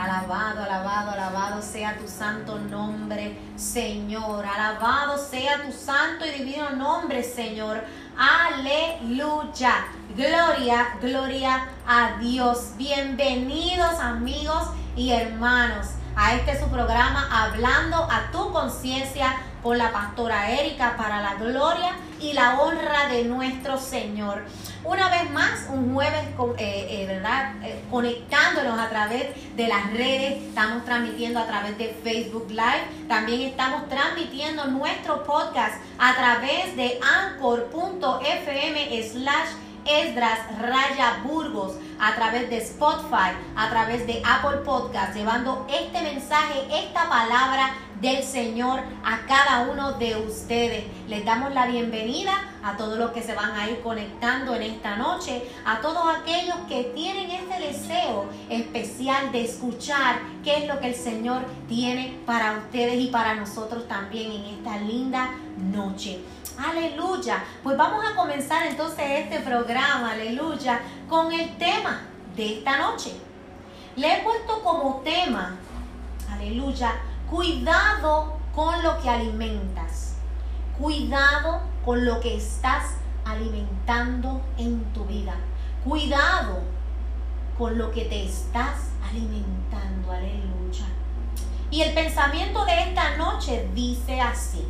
Alabado, alabado, alabado sea tu santo nombre, Señor. Alabado sea tu santo y divino nombre, Señor. Aleluya. Gloria, gloria a Dios. Bienvenidos amigos y hermanos a este su programa Hablando a tu conciencia con la pastora Erika para la gloria y la honra de nuestro Señor. Una vez más, un jueves, eh, eh, ¿verdad? Eh, conectándonos a través de las redes, estamos transmitiendo a través de Facebook Live, también estamos transmitiendo nuestro podcast a través de anchor.fm slash Esdras Raya Burgos a través de Spotify, a través de Apple Podcast, llevando este mensaje, esta palabra del Señor a cada uno de ustedes. Les damos la bienvenida a todos los que se van a ir conectando en esta noche, a todos aquellos que tienen este deseo especial de escuchar qué es lo que el Señor tiene para ustedes y para nosotros también en esta linda noche. Aleluya. Pues vamos a comenzar entonces este programa, aleluya, con el tema de esta noche. Le he puesto como tema, aleluya, cuidado con lo que alimentas. Cuidado con lo que estás alimentando en tu vida. Cuidado con lo que te estás alimentando, aleluya. Y el pensamiento de esta noche dice así.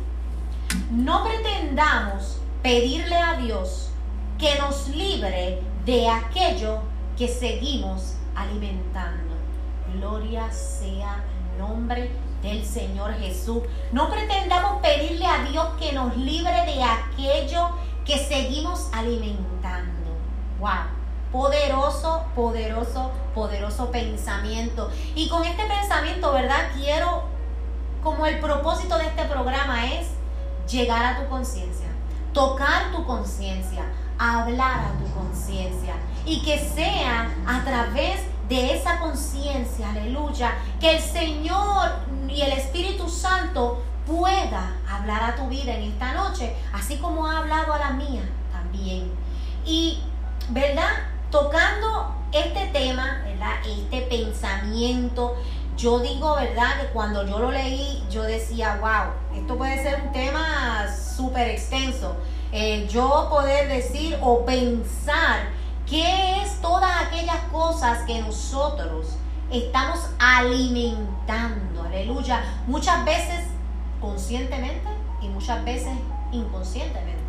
No pretendamos pedirle a Dios que nos libre de aquello que seguimos alimentando. Gloria sea el nombre del Señor Jesús. No pretendamos pedirle a Dios que nos libre de aquello que seguimos alimentando. Wow. Poderoso, poderoso, poderoso pensamiento. Y con este pensamiento, ¿verdad? Quiero, como el propósito de este programa es llegar a tu conciencia, tocar tu conciencia, hablar a tu conciencia y que sea a través de esa conciencia, aleluya, que el Señor y el Espíritu Santo pueda hablar a tu vida en esta noche, así como ha hablado a la mía también. Y, ¿verdad? Tocando este tema, ¿verdad? Este pensamiento, yo digo, ¿verdad? Que cuando yo lo leí, yo decía, wow, esto puede ser un tema súper extenso. Eh, yo poder decir o pensar qué es todas aquellas cosas que nosotros estamos alimentando, aleluya, muchas veces conscientemente y muchas veces inconscientemente.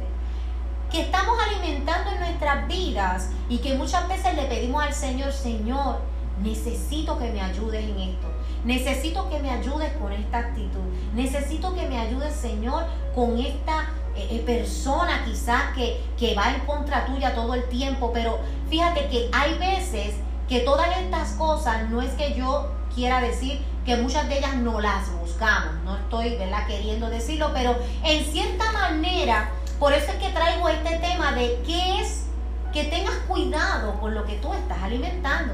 Que estamos alimentando en nuestras vidas y que muchas veces le pedimos al Señor, Señor, necesito que me ayudes en esto. Necesito que me ayudes con esta actitud. Necesito que me ayudes, Señor, con esta eh, eh, persona quizás que, que va en contra tuya todo el tiempo. Pero fíjate que hay veces que todas estas cosas no es que yo quiera decir que muchas de ellas no las buscamos. No estoy ¿verdad? queriendo decirlo, pero en cierta manera, por eso es que traigo este tema de qué es que tengas cuidado con lo que tú estás alimentando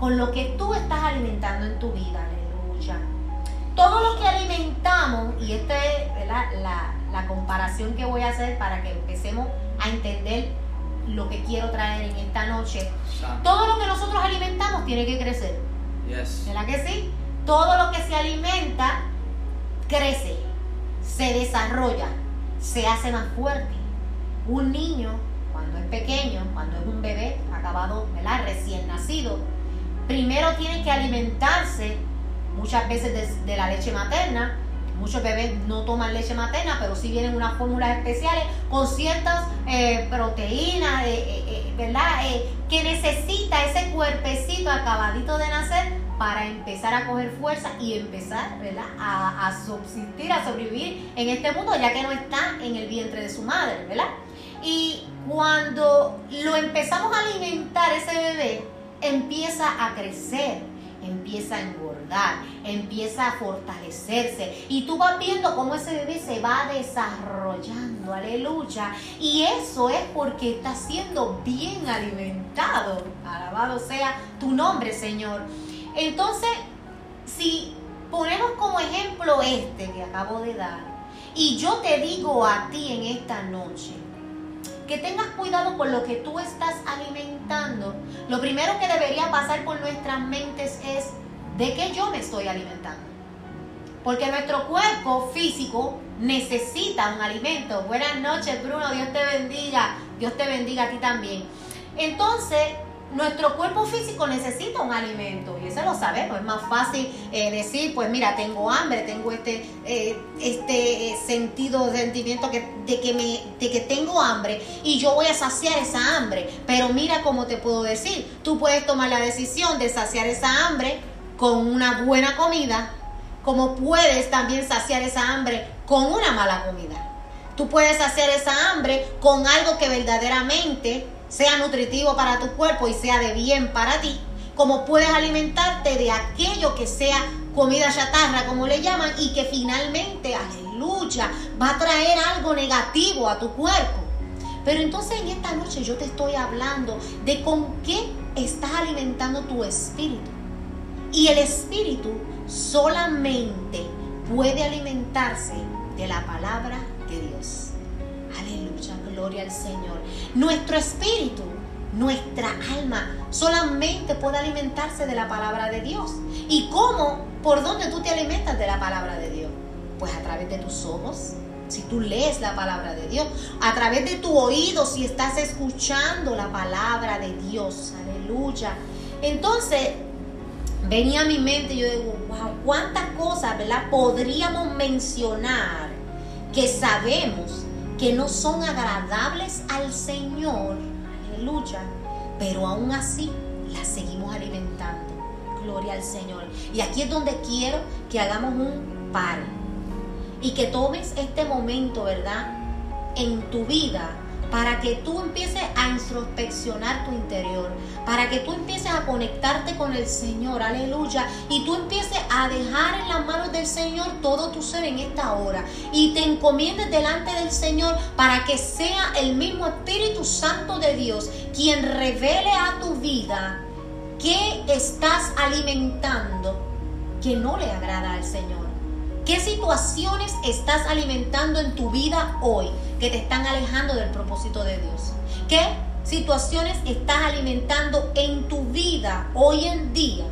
con lo que tú estás alimentando en tu vida. Aleluya. Todo lo que alimentamos, y esta es la, la, comparación que voy a hacer para que empecemos a entender lo que quiero traer en esta noche. Todo lo que nosotros alimentamos tiene que crecer. ¿Verdad que sí? Todo lo que se alimenta crece, se desarrolla, se hace más fuerte. Un niño, cuando es pequeño, cuando es un bebé acabado, ¿verdad? recién nacido, primero tiene que alimentarse muchas veces de, la leche materna. Muchos bebés no toman leche materna, pero sí vienen unas fórmulas especiales con ciertas eh, proteínas, eh, eh, ¿verdad? que necesita ese cuerpecito acabadito de nacer para empezar a coger fuerza y empezar ¿verdad? A, a, subsistir, a sobrevivir en este mundo, ya que no está en el vientre de su madre, ¿verdad? Y cuando lo empezamos a alimentar ese bebé, empieza a crecer, empieza a engordar, empieza a fortalecerse. Y tú vas viendo cómo ese bebé se va desarrollando, aleluya. Y eso es porque está siendo bien alimentado. Alabado sea tu nombre, Señor. Entonces, si ponemos como ejemplo este que acabo de dar, y yo te digo a ti en esta noche, que tengas cuidado con lo que tú estás alimentando. Lo primero que debería pasar por nuestras mentes es, de qué yo me estoy alimentando. Porque nuestro cuerpo físico necesita un alimento. Buenas noches, Bruno. Dios te bendiga. Dios te bendiga a ti también. Entonces, nuestro cuerpo físico necesita un alimento y eso lo sabemos. Es más fácil eh, decir, pues mira, tengo hambre, tengo este, eh, este sentido, sentimiento que, de, que me, de que tengo hambre y yo voy a saciar esa hambre. Pero mira cómo te puedo decir, tú puedes tomar la decisión de saciar esa hambre con una buena comida, como puedes también saciar esa hambre con una mala comida. Tú puedes saciar esa hambre con algo que verdaderamente sea nutritivo para tu cuerpo y sea de bien para ti, como puedes alimentarte de aquello que sea comida chatarra, como le llaman, y que finalmente, aleluya, va a traer algo negativo a tu cuerpo. Pero entonces en esta noche yo te estoy hablando de con qué estás alimentando tu espíritu. Y el espíritu solamente puede alimentarse de la palabra de Dios. Aleluya, gloria al Señor. Nuestro espíritu, nuestra alma, solamente puede alimentarse de la palabra de Dios. ¿Y cómo? ¿Por dónde tú te alimentas de la palabra de Dios? Pues a través de tus ojos, si tú lees la palabra de Dios, a través de tu oído, si estás escuchando la palabra de Dios, aleluya. Entonces, venía a mi mente, yo digo, wow, cuántas cosas, ¿verdad? Podríamos mencionar que sabemos que no son agradables al Señor, aleluya, pero aún así las seguimos alimentando. Gloria al Señor. Y aquí es donde quiero que hagamos un par y que tomes este momento, ¿verdad? En tu vida para que tú empieces a introspeccionar tu interior, para que tú empieces a conectarte con el Señor, aleluya, y tú empieces a dejar en las manos del Señor todo tu ser en esta hora y te encomiendes delante del Señor para que sea el mismo Espíritu Santo de Dios quien revele a tu vida qué estás alimentando que no le agrada al Señor. ¿Qué situaciones estás alimentando en tu vida hoy que te están alejando del propósito de Dios? ¿Qué situaciones estás alimentando en tu vida hoy en día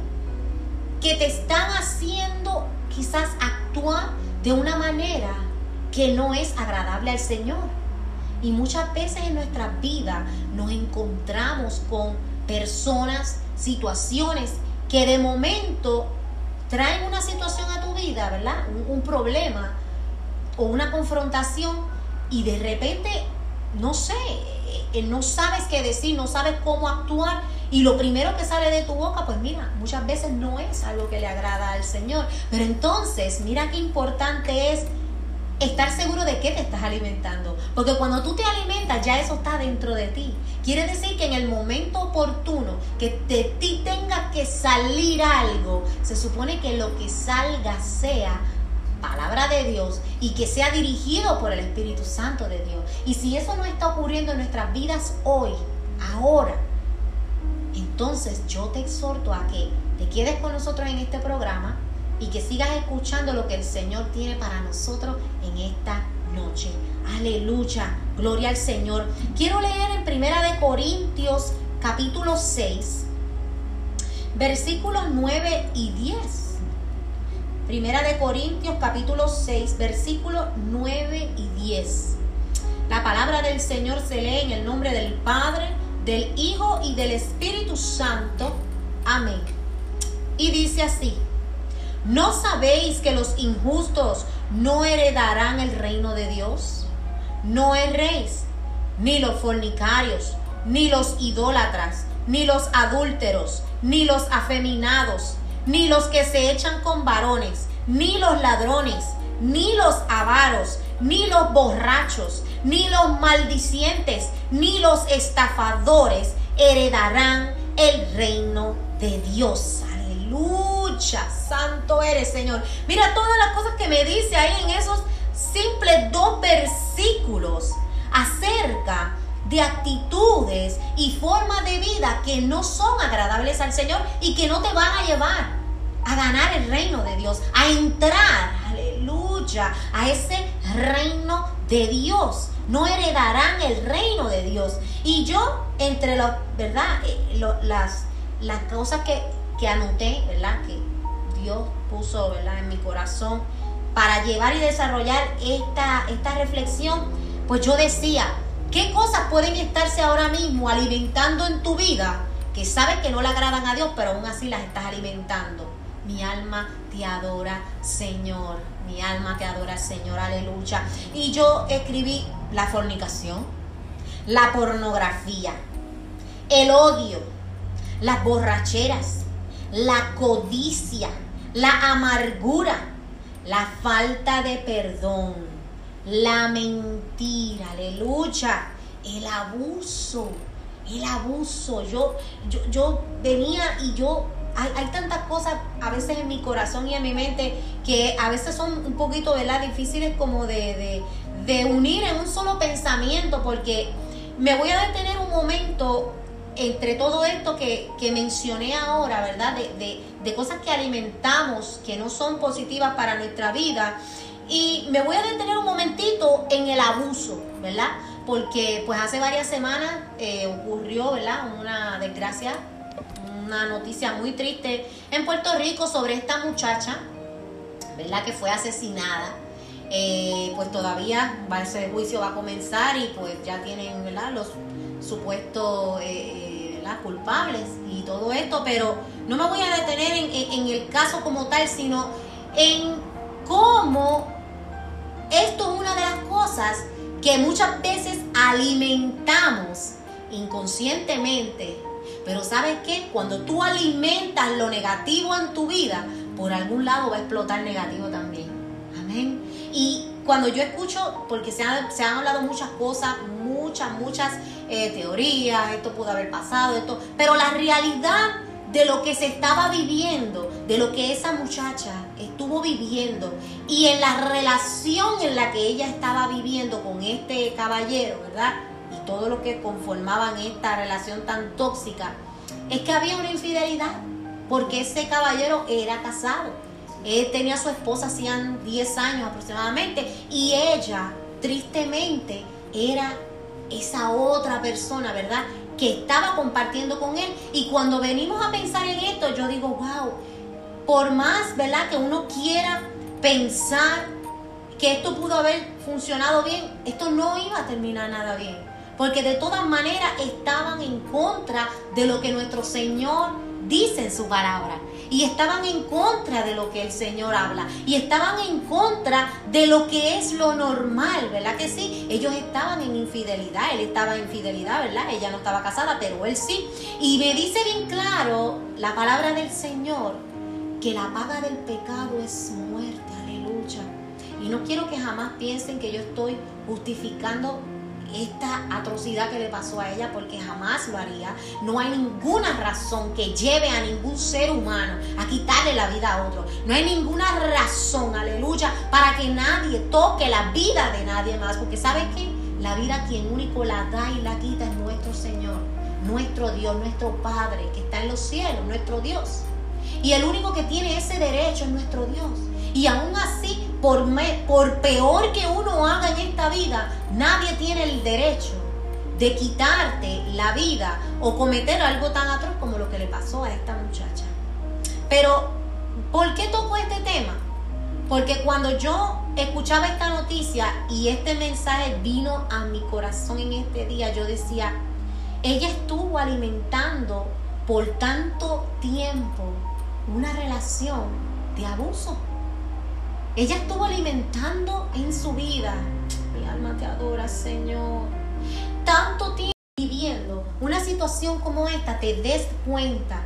que te están haciendo quizás actuar de una manera que no es agradable al Señor? Y muchas veces en nuestra vida nos encontramos con personas, situaciones que de momento traen una situación a tu vida, ¿verdad? Un, problema o una confrontación y de repente, no sé, eh, no sabes qué decir, no sabes cómo actuar y lo primero que sale de tu boca, pues mira, muchas veces no es algo que le agrada al Señor. Pero entonces, mira qué importante es estar seguro de qué te estás alimentando. Porque cuando tú te alimentas, ya eso está dentro de ti. Quiere decir que en el momento oportuno que de ti tenga que salir algo, se supone que lo que salga sea palabra de Dios y que sea dirigido por el Espíritu Santo de Dios. Y si eso no está ocurriendo en nuestras vidas hoy, ahora, entonces yo te exhorto a que te quedes con nosotros en este programa y que sigas escuchando lo que el Señor tiene para nosotros en esta noche. Aleluya, gloria al Señor. Quiero leer en Primera de Corintios capítulo 6, versículos 9 y 10. Primera de Corintios capítulo 6, versículos 9 y 10. La palabra del Señor se lee en el nombre del Padre, del Hijo y del Espíritu Santo. Amén. Y dice así. ¿No sabéis que los injustos no heredarán el reino de Dios? No erréis, ni los fornicarios, ni los idólatras, ni los adúlteros, ni los afeminados, ni los que se echan con varones, ni los ladrones, ni los avaros, ni los borrachos, ni los maldicientes, ni los estafadores heredarán el reino de Dios. Aleluya, santo eres, Señor. Mira todas las cosas que me dice ahí en esos simples dos versículos acerca de actitudes y formas de vida que no son agradables al Señor y que no te van a llevar a ganar el reino de Dios, a entrar, aleluya, a ese reino de Dios. No heredarán el reino de Dios. Y yo, entre los, ¿verdad? Eh, las, las cosas que que anoté, ¿verdad? Que Dios puso ¿verdad? en mi corazón para llevar y desarrollar esta, esta reflexión, pues yo decía, ¿qué cosas pueden estarse ahora mismo alimentando en tu vida que sabes que no le agradan a Dios, pero aún así las estás alimentando? Mi alma te adora, Señor. Mi alma te adora, Señor. Aleluya. Y yo escribí la fornicación, la pornografía, el odio, las borracheras, la codicia, la amargura, la falta de perdón, la mentira, aleluya, el abuso, el abuso. Yo, yo, yo venía y yo hay, tantas cosas a veces en mi corazón y en mi mente que a veces son un poquito, ¿verdad? Difíciles como de, de unir en un solo pensamiento porque me voy a detener un momento entre todo esto que, mencioné ahora, ¿verdad? De, de, cosas que alimentamos que no son positivas para nuestra vida. Y me voy a detener un momentito en el abuso, ¿verdad? Porque pues hace varias semanas eh, ocurrió, ¿verdad? Una desgracia, una noticia muy triste en Puerto Rico sobre esta muchacha, ¿verdad? Que fue asesinada. Eh, pues todavía va, ese juicio va a comenzar y pues ya tienen, ¿verdad? Los supuestos... Eh, culpables y todo esto, pero no me voy a detener en, el caso como tal, sino en cómo esto es una de las cosas que muchas veces alimentamos inconscientemente. Pero sabes qué? Cuando tú alimentas lo negativo en tu vida, por algún lado va a explotar negativo también. Amén. Y cuando yo escucho, porque se han, se han hablado muchas cosas, muchas, muchas eh, teorías, esto pudo haber pasado, esto, pero la realidad de lo que se estaba viviendo, de lo que esa muchacha estuvo viviendo y en la relación en la que ella estaba viviendo con este caballero, ¿verdad? Y todo lo que conformaban esta relación tan tóxica, es que había una infidelidad, porque ese caballero era casado. Él tenía a su esposa hacían 10 años aproximadamente y ella, tristemente, era esa otra persona, ¿verdad? Que estaba compartiendo con él. Y cuando venimos a pensar en esto, yo digo, wow, por más, ¿verdad? Que uno quiera pensar que esto pudo haber funcionado bien, esto no iba a terminar nada bien. Porque de todas maneras estaban en contra de lo que nuestro Señor dice en su palabra y estaban en contra de lo que el Señor habla y estaban en contra de lo que es lo normal, ¿verdad que sí? Ellos estaban en infidelidad, él estaba en infidelidad, ¿verdad? Ella no estaba casada, pero él sí. Y me dice bien claro la palabra del Señor que la paga del pecado es muerte, aleluya. Y no quiero que jamás piensen que yo estoy justificando esta atrocidad que le pasó a ella porque jamás lo haría. No hay ninguna razón que lleve a ningún ser humano a quitarle la vida a otro. No hay ninguna razón, aleluya, para que nadie toque la vida de nadie más. Porque ¿sabe qué? La vida quien único la da y la quita es nuestro Señor, nuestro Dios, nuestro Padre que está en los cielos, nuestro Dios. Y el único que tiene ese derecho es nuestro Dios. Y aún así por, por peor que uno haga en esta vida, nadie tiene el derecho de quitarte la vida o cometer algo tan atroz como lo que le pasó a esta muchacha. Pero, ¿por qué toco este tema? Porque cuando yo escuchaba esta noticia y este mensaje vino a mi corazón en este día, yo decía, ella estuvo alimentando por tanto tiempo una relación de abuso. Ella estuvo alimentando en su vida. Mi alma te adora, Señor. Tanto tiempo viviendo una situación como esta, te des cuenta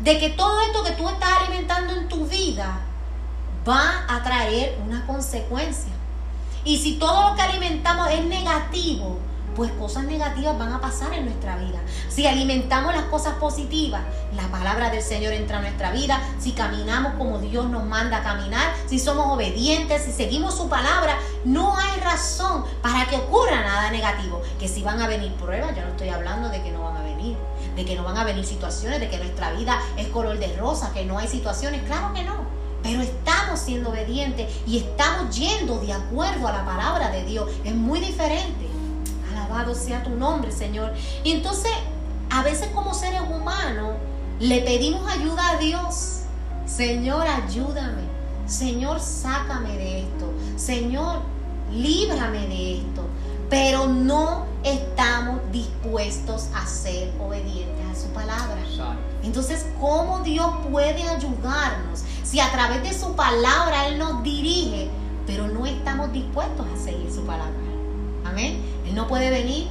de que todo esto que tú estás alimentando en tu vida va a traer una consecuencia. Y si todo lo que alimentamos es negativo, pues cosas negativas van a pasar en nuestra vida. Si alimentamos las cosas positivas, la palabra del Señor entra a nuestra vida, si caminamos como Dios nos manda a caminar, si somos obedientes, si seguimos su palabra, no hay razón para que ocurra nada negativo. Que si van a venir pruebas, yo no estoy hablando de que no van a venir, de que no van a venir situaciones, de que nuestra vida es color de rosa, que no hay situaciones, claro que no. Pero estamos siendo obedientes y estamos yendo de acuerdo a la palabra de Dios. Es muy diferente sea tu nombre, Señor. Y entonces, a veces como seres humanos, le pedimos ayuda a Dios Señor, ayúdame. Señor, sácame de esto. Señor, líbrame de esto. Pero no estamos dispuestos a ser obedientes a su palabra. Entonces, ¿cómo Dios puede ayudarnos si a través de su palabra Él nos dirige, pero no estamos dispuestos a seguir su palabra? Amén. Él no puede venir,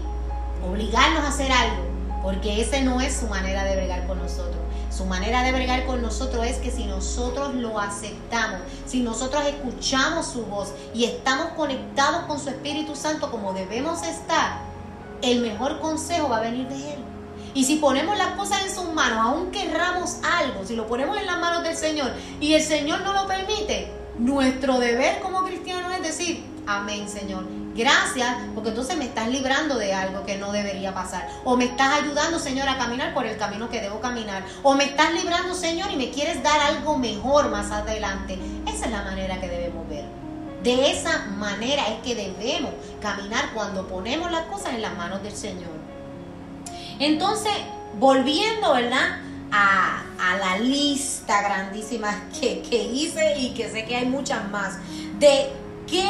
obligarnos a hacer algo, porque esa no es su manera de bregar con nosotros. Su manera de bregar con nosotros es que si nosotros lo aceptamos, si nosotros escuchamos su voz y estamos conectados con su Espíritu Santo como debemos estar, el mejor consejo va a venir de Él. Y si ponemos las cosas en sus manos, aun querramos algo, si lo ponemos en las manos del Señor y el Señor no lo permite, nuestro deber como cristianos es decir, amén Señor, Gracias, porque entonces me estás librando de algo que no debería pasar. O me estás ayudando, Señor, a caminar por el camino que debo caminar. O me estás librando, Señor, y me quieres dar algo mejor más adelante. Esa es la manera que debemos ver. De esa manera es que debemos caminar cuando ponemos las cosas en las manos del Señor. Entonces, volviendo, ¿verdad? A, la lista grandísima que, que hice y que sé que hay muchas más. De qué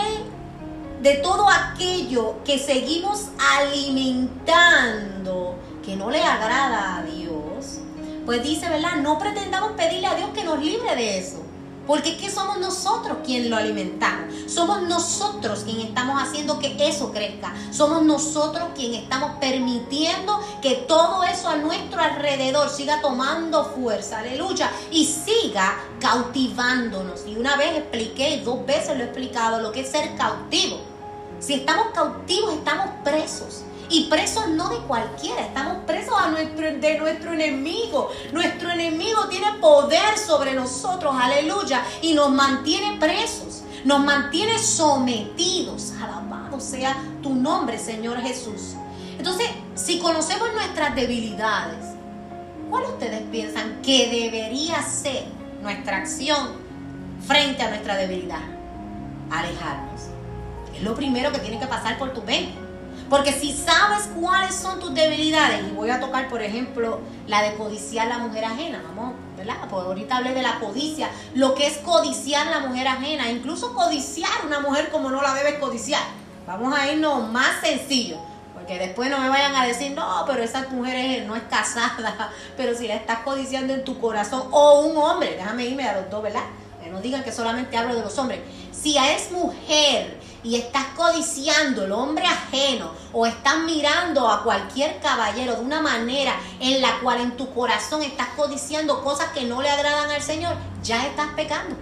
de todo aquello que seguimos alimentando que no le agrada a Dios, pues dice, ¿verdad? No pretendamos pedirle a Dios que nos libre de eso. Porque es que somos nosotros quien lo alimentamos. Somos nosotros quien estamos haciendo que eso crezca. Somos nosotros quien estamos permitiendo que todo eso a nuestro alrededor siga tomando fuerza, aleluya, y siga cautivándonos. Y una vez expliqué, dos veces lo he explicado, lo que es ser cautivo. Si estamos cautivos, estamos presos. Y presos no de cualquiera, estamos presos a nuestro, de nuestro enemigo. Nuestro enemigo tiene poder sobre nosotros, aleluya, y nos mantiene presos, nos mantiene sometidos. Alabado sea tu nombre, Señor Jesús. Entonces, si conocemos nuestras debilidades, ¿cuál ustedes piensan que debería ser nuestra acción frente a nuestra debilidad? Alejarnos. Lo primero que tiene que pasar por tu mente. Porque si sabes cuáles son tus debilidades, y voy a tocar, por ejemplo, la de codiciar la mujer ajena, vamos, ¿verdad? Pues ahorita hablé de la codicia, lo que es codiciar la mujer ajena, incluso codiciar una mujer como no la debes codiciar. Vamos a irnos más sencillo, porque después no me vayan a decir, no, pero esa mujer no es casada, pero si la estás codiciando en tu corazón, o un hombre, déjame irme a los dos, ¿verdad? Que no digan que solamente hablo de los hombres. Si es mujer, y estás codiciando el hombre ajeno o estás mirando a cualquier caballero de una manera en la cual en tu corazón estás codiciando cosas que no le agradan al Señor, ya estás pecando.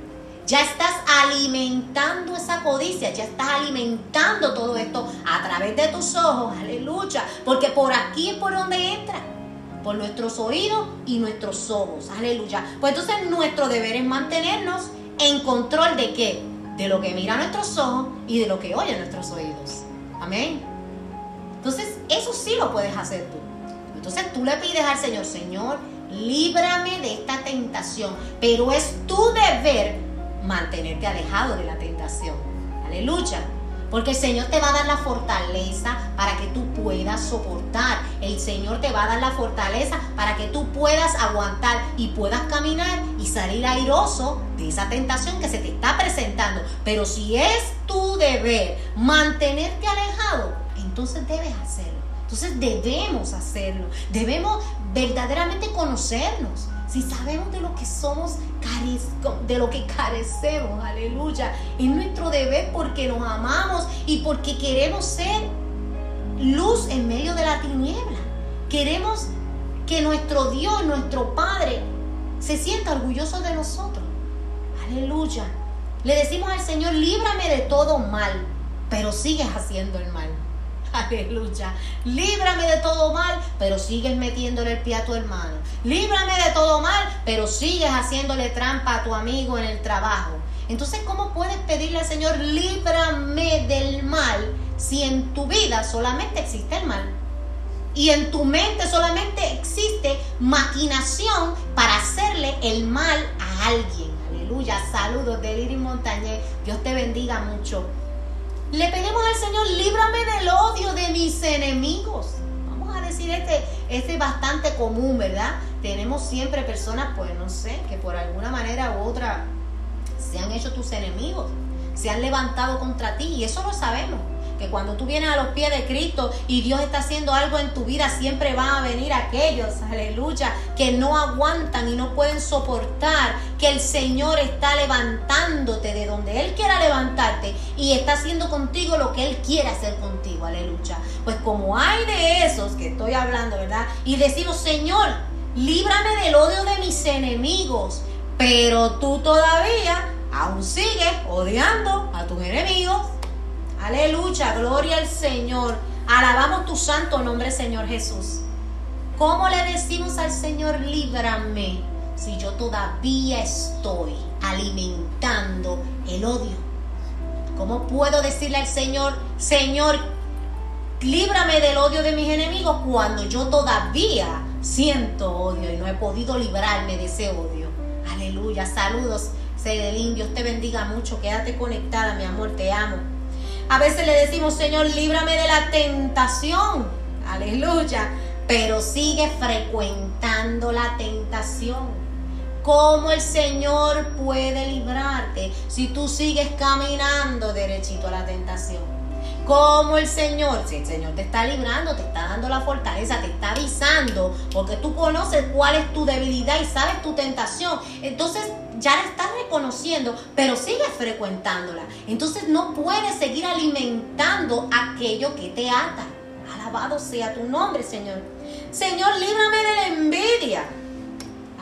Ya estás alimentando esa codicia, ya estás alimentando todo esto a través de tus ojos, aleluya, porque por aquí es por donde entra, por nuestros oídos y nuestros ojos, aleluya. Pues entonces nuestro deber es mantenernos en control de qué? De lo que mira nuestros ojos y de lo que oye nuestros oídos. Amén. Entonces, eso sí lo puedes hacer tú. Entonces tú le pides al Señor, Señor, líbrame de esta tentación, pero es tu deber mantenerte alejado de la tentación. Aleluya. Porque el Señor te va a dar la fortaleza para que tú puedas soportar. El Señor te va a dar la fortaleza para que tú puedas aguantar y puedas caminar y salir airoso de esa tentación que se te está presentando. Pero si es tu deber mantenerte alejado, entonces debes hacerlo. Entonces debemos hacerlo. Debemos verdaderamente conocernos si sabemos de lo que somos, de lo que carecemos, aleluya, es nuestro deber porque nos amamos y porque queremos ser luz en medio de la tiniebla. Queremos que nuestro Dios, nuestro Padre, se sienta orgulloso de nosotros. Aleluya. Le decimos al Señor, líbrame de todo mal, pero sigues haciendo el mal. Aleluya. Líbrame de todo mal, pero sigues metiéndole el pie a tu hermano. Líbrame de todo mal, pero sigues haciéndole trampa a tu amigo en el trabajo. Entonces, ¿cómo puedes pedirle al Señor, líbrame del mal, si en tu vida solamente existe el mal? Y en tu mente solamente existe maquinación para hacerle el mal a alguien. Aleluya. Saludos de Liri Montañez. Dios te bendiga mucho. Le pedimos al Señor, líbrame del odio de mis enemigos. Vamos a decir este, este es bastante común, ¿verdad? Tenemos siempre personas, pues no sé, que por alguna manera u otra se han hecho tus enemigos, se han levantado contra ti y eso lo sabemos que cuando tú vienes a los pies de Cristo y Dios está haciendo algo en tu vida, siempre van a venir aquellos, aleluya, que no aguantan y no pueden soportar que el Señor está levantándote de donde Él quiera levantarte y está haciendo contigo lo que Él quiere hacer contigo, aleluya. Pues como hay de esos que estoy hablando, ¿verdad? Y decimos, Señor, líbrame del odio de mis enemigos, pero tú todavía aún sigues odiando a tus enemigos Aleluya, gloria al Señor. Alabamos tu santo nombre, Señor Jesús. ¿Cómo le decimos al Señor, líbrame, si yo todavía estoy alimentando el odio? ¿Cómo puedo decirle al Señor, Señor, líbrame del odio de mis enemigos cuando yo todavía siento odio y no he podido librarme de ese odio? Aleluya, saludos, Cedelín, Dios te bendiga mucho, quédate conectada, mi amor, te amo. A veces le decimos, Señor, líbrame de la tentación. Aleluya. Pero sigue frecuentando la tentación. ¿Cómo el Señor puede librarte si tú sigues caminando derechito a la tentación? ¿Cómo el Señor, si el Señor te está librando, te está dando la fortaleza, te está avisando, porque tú conoces cuál es tu debilidad y sabes tu tentación. Entonces, ya la estás reconociendo, pero sigues frecuentándola. Entonces no puedes seguir alimentando aquello que te ata. Alabado sea tu nombre, Señor. Señor, líbrame de la envidia.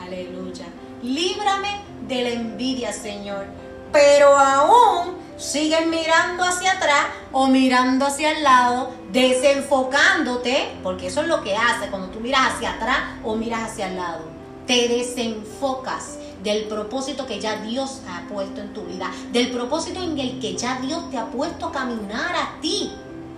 Aleluya. Líbrame de la envidia, Señor. Pero aún sigues mirando hacia atrás o mirando hacia el lado, desenfocándote, porque eso es lo que hace cuando tú miras hacia atrás o miras hacia el lado. Te desenfocas del propósito que ya Dios ha puesto en tu vida, del propósito en el que ya Dios te ha puesto a caminar a ti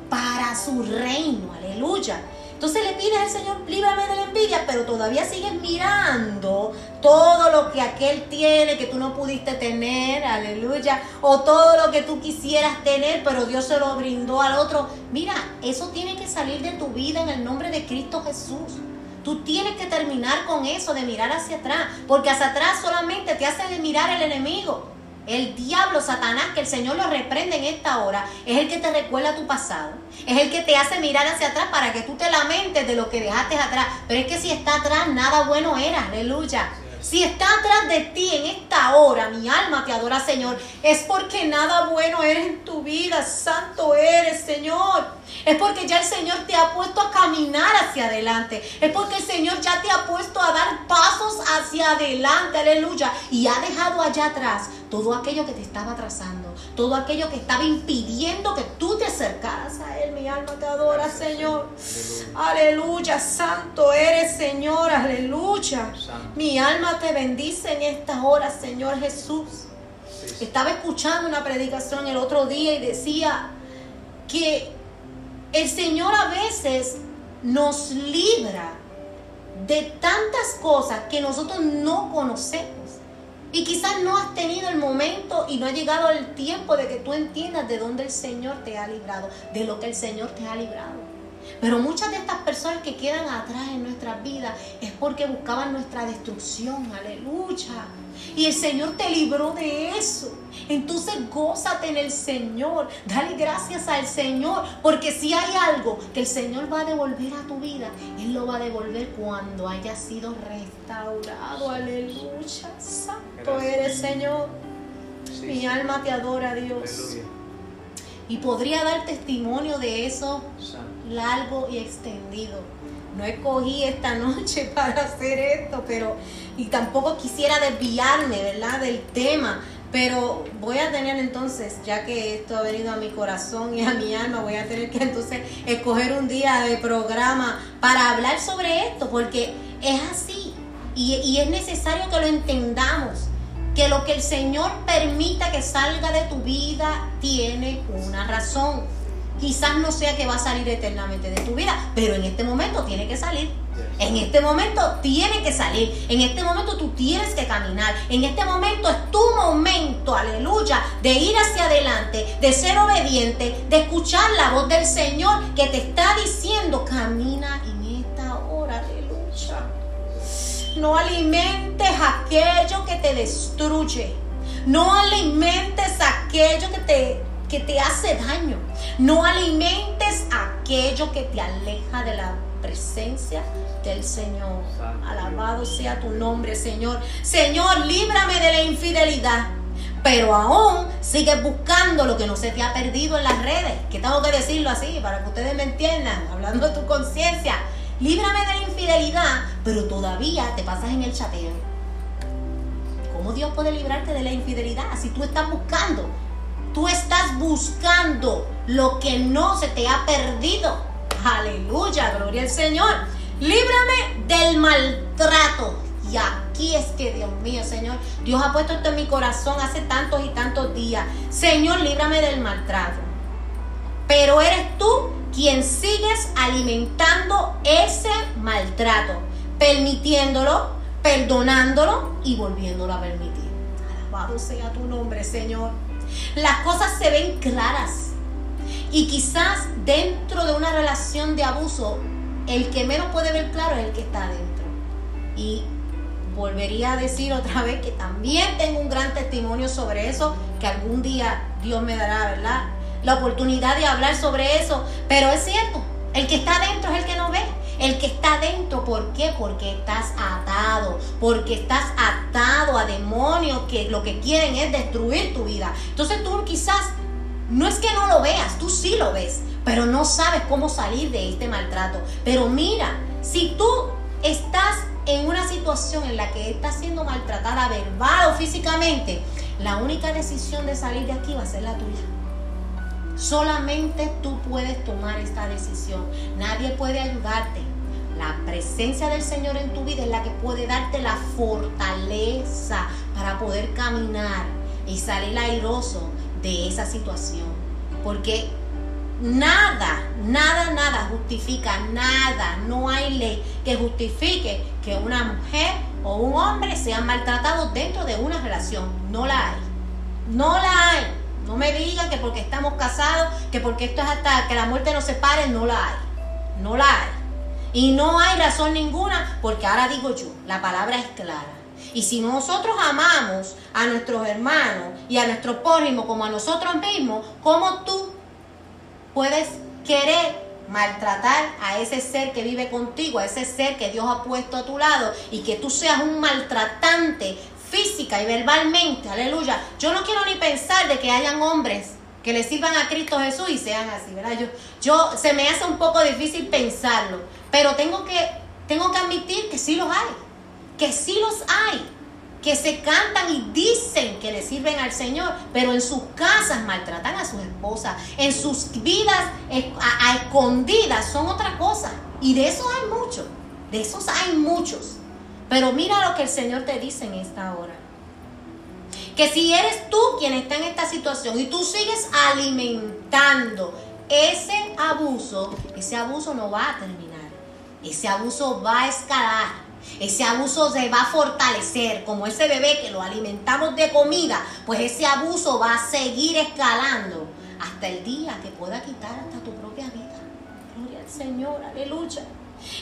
para su reino, aleluya. Entonces le pides al Señor, líbrame de la envidia, pero todavía sigues mirando todo lo que aquel tiene que tú no pudiste tener, aleluya, o todo lo que tú quisieras tener, pero Dios se lo brindó al otro. Mira, eso tiene que salir de tu vida en el nombre de Cristo Jesús. Tú tienes que terminar con eso de mirar hacia atrás, porque hacia atrás solamente te hace mirar el enemigo. El diablo, Satanás, que el Señor lo reprende en esta hora, es el que te recuerda tu pasado. Es el que te hace mirar hacia atrás para que tú te lamentes de lo que dejaste atrás. Pero es que si está atrás, nada bueno era. Aleluya. Si está atrás de ti en esta hora, mi alma te adora, Señor, es porque nada bueno eres en tu vida. Santo eres, Señor. Es porque ya el Señor te ha puesto a caminar hacia adelante. Es porque el Señor ya te ha puesto a dar pasos hacia adelante. Aleluya. Y ha dejado allá atrás todo aquello que te estaba atrasando. Todo aquello que estaba impidiendo que tú te acercaras a Él. Mi alma te adora, Señor. Aleluya. Santo eres, Señor. Aleluya. Mi alma te bendice en estas horas, Señor Jesús. Estaba escuchando una predicación el otro día y decía que el Señor a veces nos libra de tantas cosas que nosotros no conocemos. Y quizás no has tenido el momento y no ha llegado el tiempo de que tú entiendas de dónde el Señor te ha librado, de lo que el Señor te ha librado. Pero muchas de estas personas que quedan atrás en nuestras vidas es porque buscaban nuestra destrucción. Aleluya. Y el Señor te libró de eso. Entonces gózate en el Señor. Dale gracias al Señor. Porque si hay algo que el Señor va a devolver a tu vida, Él lo va a devolver cuando haya sido restaurado. Aleluya. Santo eres Señor. Mi alma te adora, Dios. Y podría dar testimonio de eso largo y extendido. No escogí esta noche para hacer esto, pero y tampoco quisiera desviarme, ¿verdad? Del tema, pero voy a tener entonces, ya que esto ha venido a mi corazón y a mi alma, voy a tener que entonces escoger un día de programa para hablar sobre esto, porque es así y, y es necesario que lo entendamos que lo que el Señor permita que salga de tu vida tiene una razón. Quizás no sea que va a salir eternamente de tu vida, pero en este momento tiene que salir. En este momento tiene que salir. En este momento tú tienes que caminar. En este momento es tu momento, aleluya, de ir hacia adelante, de ser obediente, de escuchar la voz del Señor que te está diciendo, camina en no alimentes aquello que te destruye. No alimentes aquello que te, que te hace daño. No alimentes aquello que te aleja de la presencia del Señor. Alabado sea tu nombre, Señor. Señor, líbrame de la infidelidad. Pero aún sigues buscando lo que no se te ha perdido en las redes. Que tengo que decirlo así para que ustedes me entiendan, hablando de tu conciencia. Líbrame de la infidelidad, pero todavía te pasas en el chateo. ¿Cómo Dios puede librarte de la infidelidad si tú estás buscando? Tú estás buscando lo que no se te ha perdido. Aleluya, gloria al Señor. Líbrame del maltrato. Y aquí es que, Dios mío, Señor, Dios ha puesto esto en mi corazón hace tantos y tantos días. Señor, líbrame del maltrato. Pero eres tú quien sigues alimentando ese maltrato, permitiéndolo, perdonándolo y volviéndolo a permitir. Alabado sea tu nombre, Señor. Las cosas se ven claras. Y quizás dentro de una relación de abuso, el que menos puede ver claro es el que está adentro. Y volvería a decir otra vez que también tengo un gran testimonio sobre eso, que algún día Dios me dará, la oportunidad de hablar sobre eso, pero es cierto, el que está dentro es el que no ve. El que está dentro, ¿por qué? Porque estás atado, porque estás atado a demonios que lo que quieren es destruir tu vida. Entonces tú quizás, no es que no lo veas, tú sí lo ves, pero no sabes cómo salir de este maltrato. Pero mira, si tú estás en una situación en la que estás siendo maltratada verbal o físicamente, la única decisión de salir de aquí va a ser la tuya. Solamente tú puedes tomar esta decisión. Nadie puede ayudarte. La presencia del Señor en tu vida es la que puede darte la fortaleza para poder caminar y salir airoso de esa situación. Porque nada, nada, nada justifica, nada, no hay ley que justifique que una mujer o un hombre sean maltratados dentro de una relación. No la hay. No la hay. No me digan que porque estamos casados, que porque esto es hasta que la muerte nos separe, no la hay. No la hay. Y no hay razón ninguna, porque ahora digo yo, la palabra es clara. Y si nosotros amamos a nuestros hermanos y a nuestro prójimo como a nosotros mismos, ¿cómo tú puedes querer maltratar a ese ser que vive contigo, a ese ser que Dios ha puesto a tu lado y que tú seas un maltratante física y verbalmente, aleluya. Yo no quiero ni pensar de que hayan hombres que le sirvan a Cristo Jesús y sean así, ¿verdad? Yo, yo se me hace un poco difícil pensarlo, pero tengo que, tengo que admitir que sí los hay, que sí los hay, que se cantan y dicen que le sirven al Señor, pero en sus casas maltratan a sus esposas, en sus vidas a, a escondidas son otra cosa. Y de esos hay muchos, de esos hay muchos. Pero mira lo que el Señor te dice en esta hora. Que si eres tú quien está en esta situación y tú sigues alimentando ese abuso, ese abuso no va a terminar. Ese abuso va a escalar. Ese abuso se va a fortalecer, como ese bebé que lo alimentamos de comida, pues ese abuso va a seguir escalando hasta el día que pueda quitar hasta tu propia vida. Gloria al Señor, aleluya.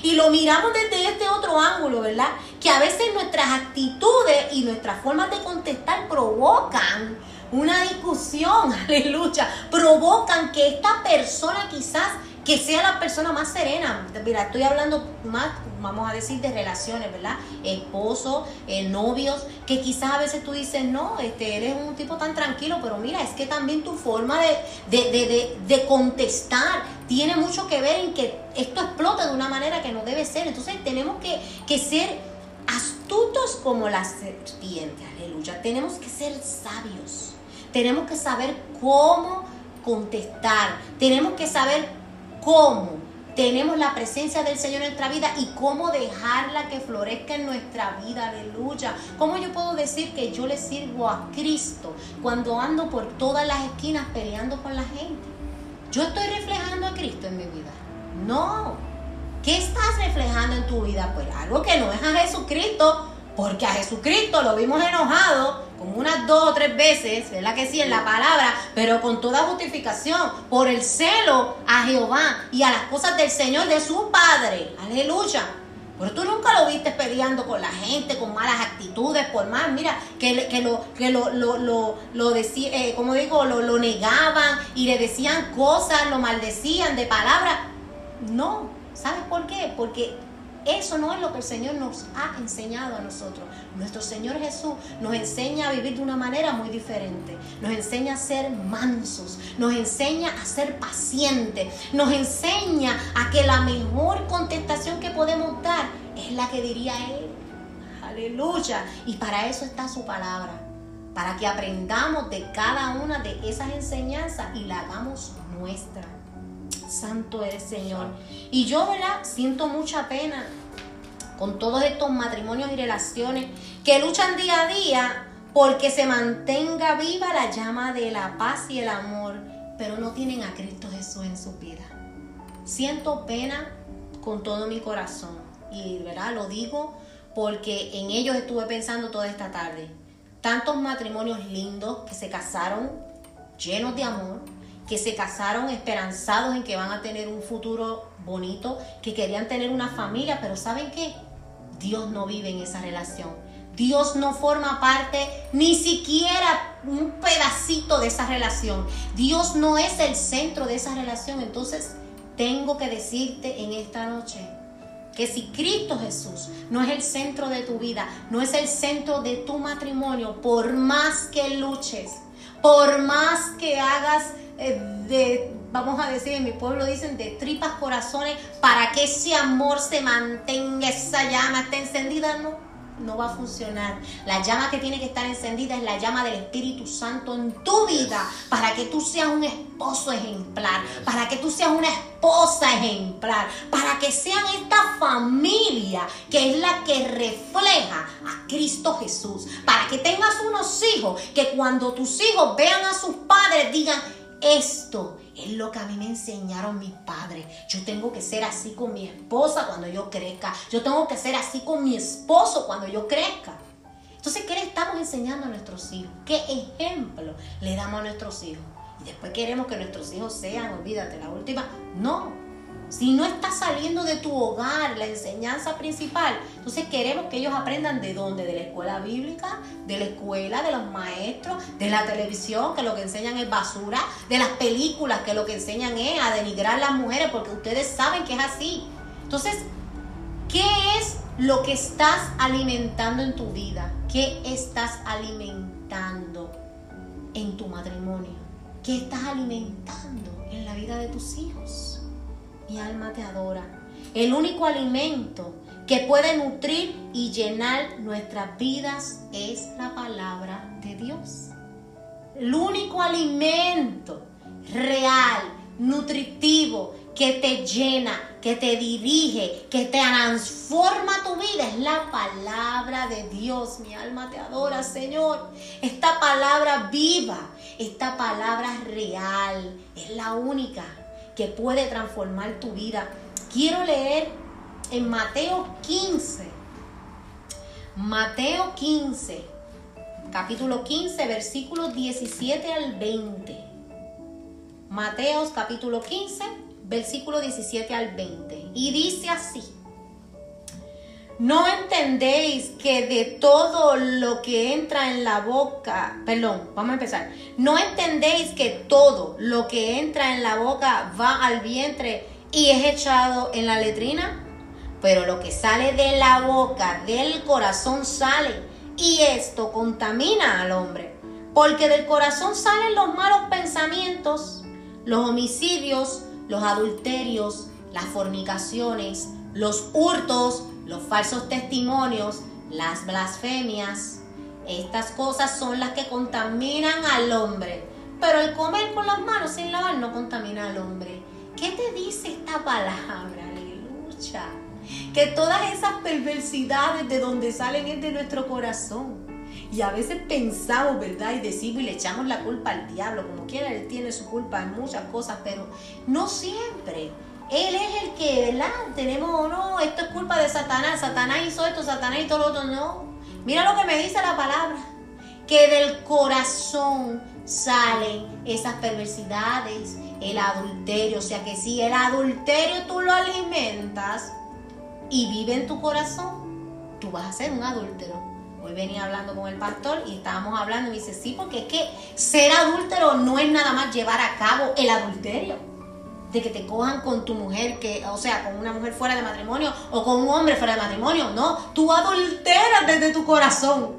Y lo miramos desde este otro ángulo, ¿verdad? Que a veces nuestras actitudes y nuestras formas de contestar provocan una discusión, aleluya, provocan que esta persona quizás que sea la persona más serena. Mira, estoy hablando más, vamos a decir, de relaciones, ¿verdad? Esposo, eh, novios, que quizás a veces tú dices, no, este, eres un tipo tan tranquilo, pero mira, es que también tu forma de, de, de contestar tiene mucho que ver en que esto explota de una manera que no debe ser. Entonces tenemos que, que ser astutos como la serpiente, aleluya. Tenemos que ser sabios. Tenemos que saber cómo contestar. Tenemos que saber cómo tenemos la presencia del Señor en nuestra vida y cómo dejarla que florezca en nuestra vida, aleluya. ¿Cómo yo puedo decir que yo le sirvo a Cristo cuando ando por todas las esquinas peleando con la gente? ¿Yo estoy reflejando a Cristo en mi vida? No. ¿Qué estás reflejando en tu vida? Pues algo que no es a Jesucristo, porque a Jesucristo lo vimos enojado como unas dos o tres veces, ¿verdad que sí? En la palabra, pero con toda justificación, por el celo a Jehová y a las cosas del Señor de su Padre. Aleluya. Pero tú nunca lo viste peleando con la gente, con malas actitudes, por más, mira, que, que lo, que lo, lo, lo, lo decía, eh, como digo, lo, lo negaban y le decían cosas, lo maldecían de palabras. No, ¿sabes por qué? Porque eso no es lo que el Señor nos ha enseñado a nosotros. Nuestro Señor Jesús nos enseña a vivir de una manera muy diferente. Nos enseña a ser mansos, nos enseña a ser pacientes, nos enseña a que la mejor contestación que podemos dar es la que diría Él. Aleluya. Y para eso está su palabra. Para que aprendamos de cada una de esas enseñanzas y la hagamos nuestra. Santo es Señor. Y yo, ¿verdad? Siento mucha pena con todos estos matrimonios y relaciones que luchan día a día porque se mantenga viva la llama de la paz y el amor, pero no tienen a Cristo Jesús en su vida. Siento pena con todo mi corazón y, ¿verdad? Lo digo porque en ellos estuve pensando toda esta tarde. Tantos matrimonios lindos que se casaron llenos de amor, que se casaron esperanzados en que van a tener un futuro bonito, que querían tener una familia, pero ¿saben qué? Dios no vive en esa relación. Dios no forma parte ni siquiera un pedacito de esa relación. Dios no es el centro de esa relación. Entonces, tengo que decirte en esta noche que si Cristo Jesús no es el centro de tu vida, no es el centro de tu matrimonio, por más que luches, por más que hagas eh, de, vamos a decir, en mi pueblo dicen de tripas corazones, para que ese amor se mantenga, esa llama esté encendida, no, no va a funcionar. La llama que tiene que estar encendida es la llama del Espíritu Santo en tu vida, para que tú seas un esposo ejemplar, para que tú seas una esposa ejemplar, para que sean esta familia que es la que refleja a Cristo Jesús, para que tengas unos hijos que cuando tus hijos vean a sus padres digan, esto es lo que a mí me enseñaron mis padres. Yo tengo que ser así con mi esposa cuando yo crezca. Yo tengo que ser así con mi esposo cuando yo crezca. Entonces, ¿qué le estamos enseñando a nuestros hijos? ¿Qué ejemplo le damos a nuestros hijos? Y después queremos que nuestros hijos sean, olvídate, la última. No, si no está saliendo de tu hogar la enseñanza principal, entonces queremos que ellos aprendan de dónde, de la escuela bíblica, de la escuela, de los maestros, de la televisión, que lo que enseñan es basura, de las películas, que lo que enseñan es a denigrar a las mujeres, porque ustedes saben que es así. Entonces, ¿qué es lo que estás alimentando en tu vida? ¿Qué estás alimentando en tu matrimonio? ¿Qué estás alimentando en la vida de tus hijos? Mi alma te adora. El único alimento que puede nutrir y llenar nuestras vidas es la palabra de Dios. El único alimento real, nutritivo, que te llena, que te dirige, que te transforma tu vida es la palabra de Dios. Mi alma te adora, Señor. Esta palabra viva, esta palabra real, es la única que puede transformar tu vida. Quiero leer en Mateo 15. Mateo 15, capítulo 15, versículos 17 al 20. Mateos capítulo 15, versículo 17 al 20. Y dice así. ¿No entendéis que de todo lo que entra en la boca, perdón, vamos a empezar, ¿no entendéis que todo lo que entra en la boca va al vientre y es echado en la letrina? Pero lo que sale de la boca, del corazón sale, y esto contamina al hombre, porque del corazón salen los malos pensamientos, los homicidios, los adulterios, las fornicaciones, los hurtos, los falsos testimonios, las blasfemias. Estas cosas son las que contaminan al hombre. Pero el comer con las manos sin lavar no contamina al hombre. ¿Qué te dice esta palabra? Aleluya. Que todas esas perversidades de donde salen es de nuestro corazón. Y a veces pensamos, ¿verdad? Y decimos y le echamos la culpa al diablo. Como quiera, él tiene su culpa en muchas cosas, pero no siempre. Él es el que, ¿verdad? Tenemos, no, esto es culpa de Satanás, Satanás hizo esto, Satanás y todo lo otro, no. Mira lo que me dice la palabra, que del corazón salen esas perversidades, el adulterio, o sea que si el adulterio tú lo alimentas, y vive en tu corazón, tú vas a ser un adúltero. Hoy venía hablando con el pastor y estábamos hablando y me dice, sí, porque es que ser adúltero no es nada más llevar a cabo el adulterio. De que te cojan con tu mujer, que, o sea, con una mujer fuera de matrimonio o con un hombre fuera de matrimonio. No, tú adulteras desde tu corazón.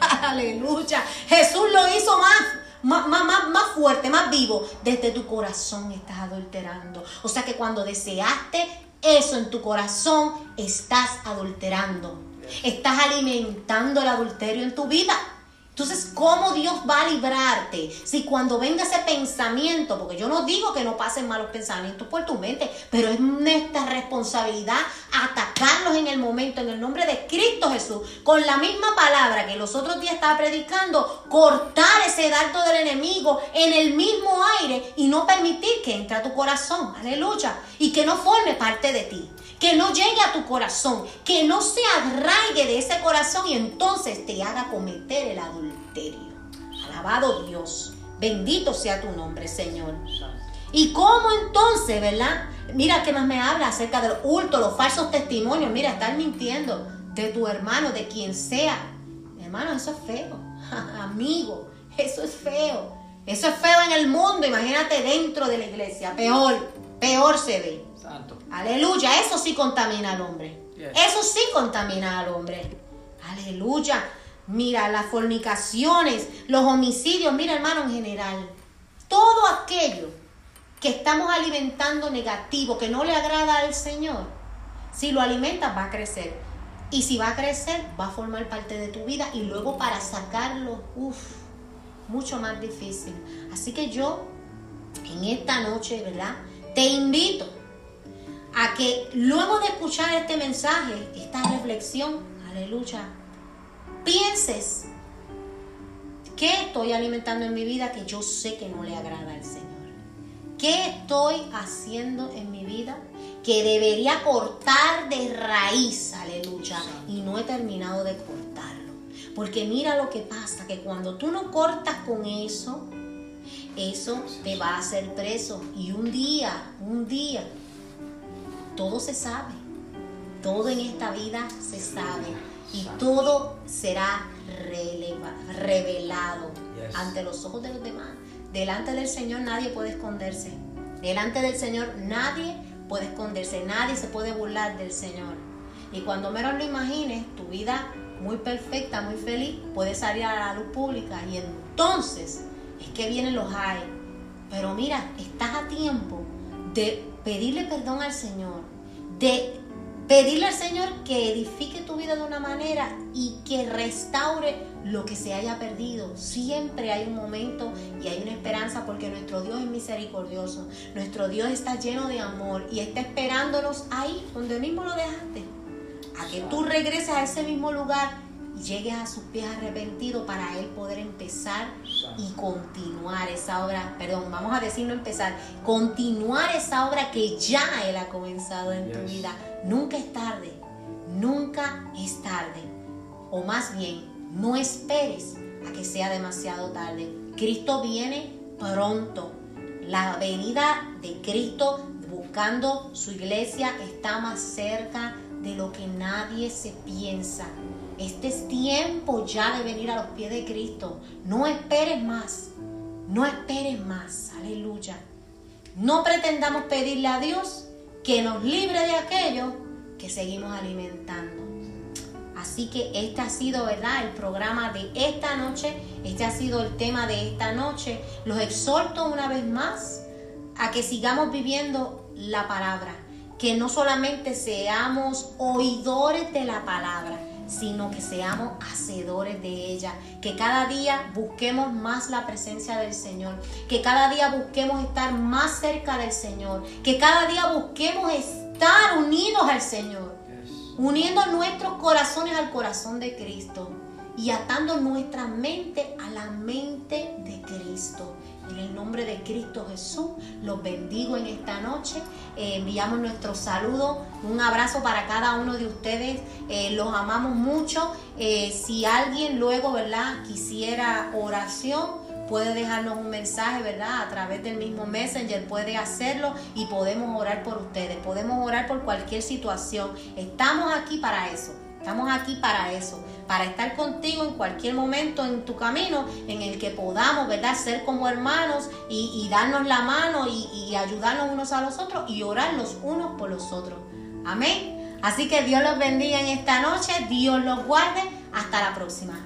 Aleluya. Jesús lo hizo más, más, más, más, fuerte, más vivo. Desde tu corazón estás adulterando. O sea que cuando deseaste eso en tu corazón, estás adulterando. Estás alimentando el adulterio en tu vida. Entonces, ¿cómo Dios va a librarte si cuando venga ese pensamiento, porque yo no digo que no pasen malos pensamientos por tu mente, pero es nuestra responsabilidad atacarlos en el momento, en el nombre de Cristo Jesús, con la misma palabra que los otros días estaba predicando, cortar ese dardo del enemigo en el mismo aire y no permitir que entre a tu corazón, aleluya, y que no forme parte de ti que no llegue a tu corazón, que no se arraigue de ese corazón y entonces te haga cometer el adulterio. Alabado Dios, bendito sea tu nombre, Señor. ¿Y cómo entonces, verdad? Mira qué más me habla acerca del hurto, los falsos testimonios. Mira, estar mintiendo de tu hermano, de quien sea. Hermano, eso es feo. Amigo, eso es feo. Eso es feo en el mundo. Imagínate dentro de la iglesia. Peor, peor se ve. Aleluya, eso sí contamina al hombre. Eso sí contamina al hombre. Aleluya. Mira, las fornicaciones, los homicidios, mira hermano en general. Todo aquello que estamos alimentando negativo, que no le agrada al Señor, si lo alimentas va a crecer. Y si va a crecer, va a formar parte de tu vida y luego para sacarlo, uff, mucho más difícil. Así que yo, en esta noche, ¿verdad? Te invito a que luego de escuchar este mensaje, esta reflexión, aleluya, pienses qué estoy alimentando en mi vida que yo sé que no le agrada al Señor. ¿Qué estoy haciendo en mi vida que debería cortar de raíz, aleluya, y no he terminado de cortarlo? Porque mira lo que pasa, que cuando tú no cortas con eso, eso te va a hacer preso. Y un día, un día, todo se sabe. Todo en esta vida se sabe. Y todo será revelado ante los ojos de los demás. Delante del Señor nadie puede esconderse. Delante del Señor nadie puede esconderse. Nadie se puede burlar del Señor. Y cuando menos lo imagines, tu vida muy perfecta, muy feliz, puede salir a la luz pública. Y entonces es que vienen los hay. Pero mira, estás a tiempo de pedirle perdón al Señor, de pedirle al Señor que edifique tu vida de una manera y que restaure lo que se haya perdido. Siempre hay un momento y hay una esperanza porque nuestro Dios es misericordioso. Nuestro Dios está lleno de amor y está esperándonos ahí donde mismo lo dejaste. A que tú regreses a ese mismo lugar llegues a sus pies arrepentido para Él poder empezar y continuar esa obra, perdón, vamos a decirlo empezar, continuar esa obra que ya Él ha comenzado en tu vida. Nunca es tarde, nunca es tarde. O más bien, no esperes a que sea demasiado tarde. Cristo viene pronto. La venida de Cristo buscando su iglesia está más cerca de lo que nadie se piensa. Este es tiempo ya de venir a los pies de Cristo. No esperes más. No esperes más. Aleluya. No pretendamos pedirle a Dios que nos libre de aquello que seguimos alimentando. Así que este ha sido, ¿verdad? El programa de esta noche. Este ha sido el tema de esta noche. Los exhorto una vez más a que sigamos viviendo la palabra. Que no solamente seamos oidores de la palabra, sino que seamos hacedores de ella, que cada día busquemos más la presencia del Señor, que cada día busquemos estar más cerca del Señor, que cada día busquemos estar unidos al Señor, uniendo nuestros corazones al corazón de Cristo y atando nuestra mente a la mente de Cristo. En el nombre de Cristo Jesús, los bendigo en esta noche. Eh, enviamos nuestro saludo, un abrazo para cada uno de ustedes. Eh, los amamos mucho. Eh, si alguien luego, ¿verdad?, quisiera oración, puede dejarnos un mensaje, ¿verdad? A través del mismo Messenger puede hacerlo y podemos orar por ustedes, podemos orar por cualquier situación. Estamos aquí para eso. Estamos aquí para eso, para estar contigo en cualquier momento en tu camino en el que podamos, ¿verdad? Ser como hermanos y, darnos la mano y, y ayudarnos unos a los otros y orar los unos por los otros. Amén. Así que Dios los bendiga en esta noche, Dios los guarde. Hasta la próxima.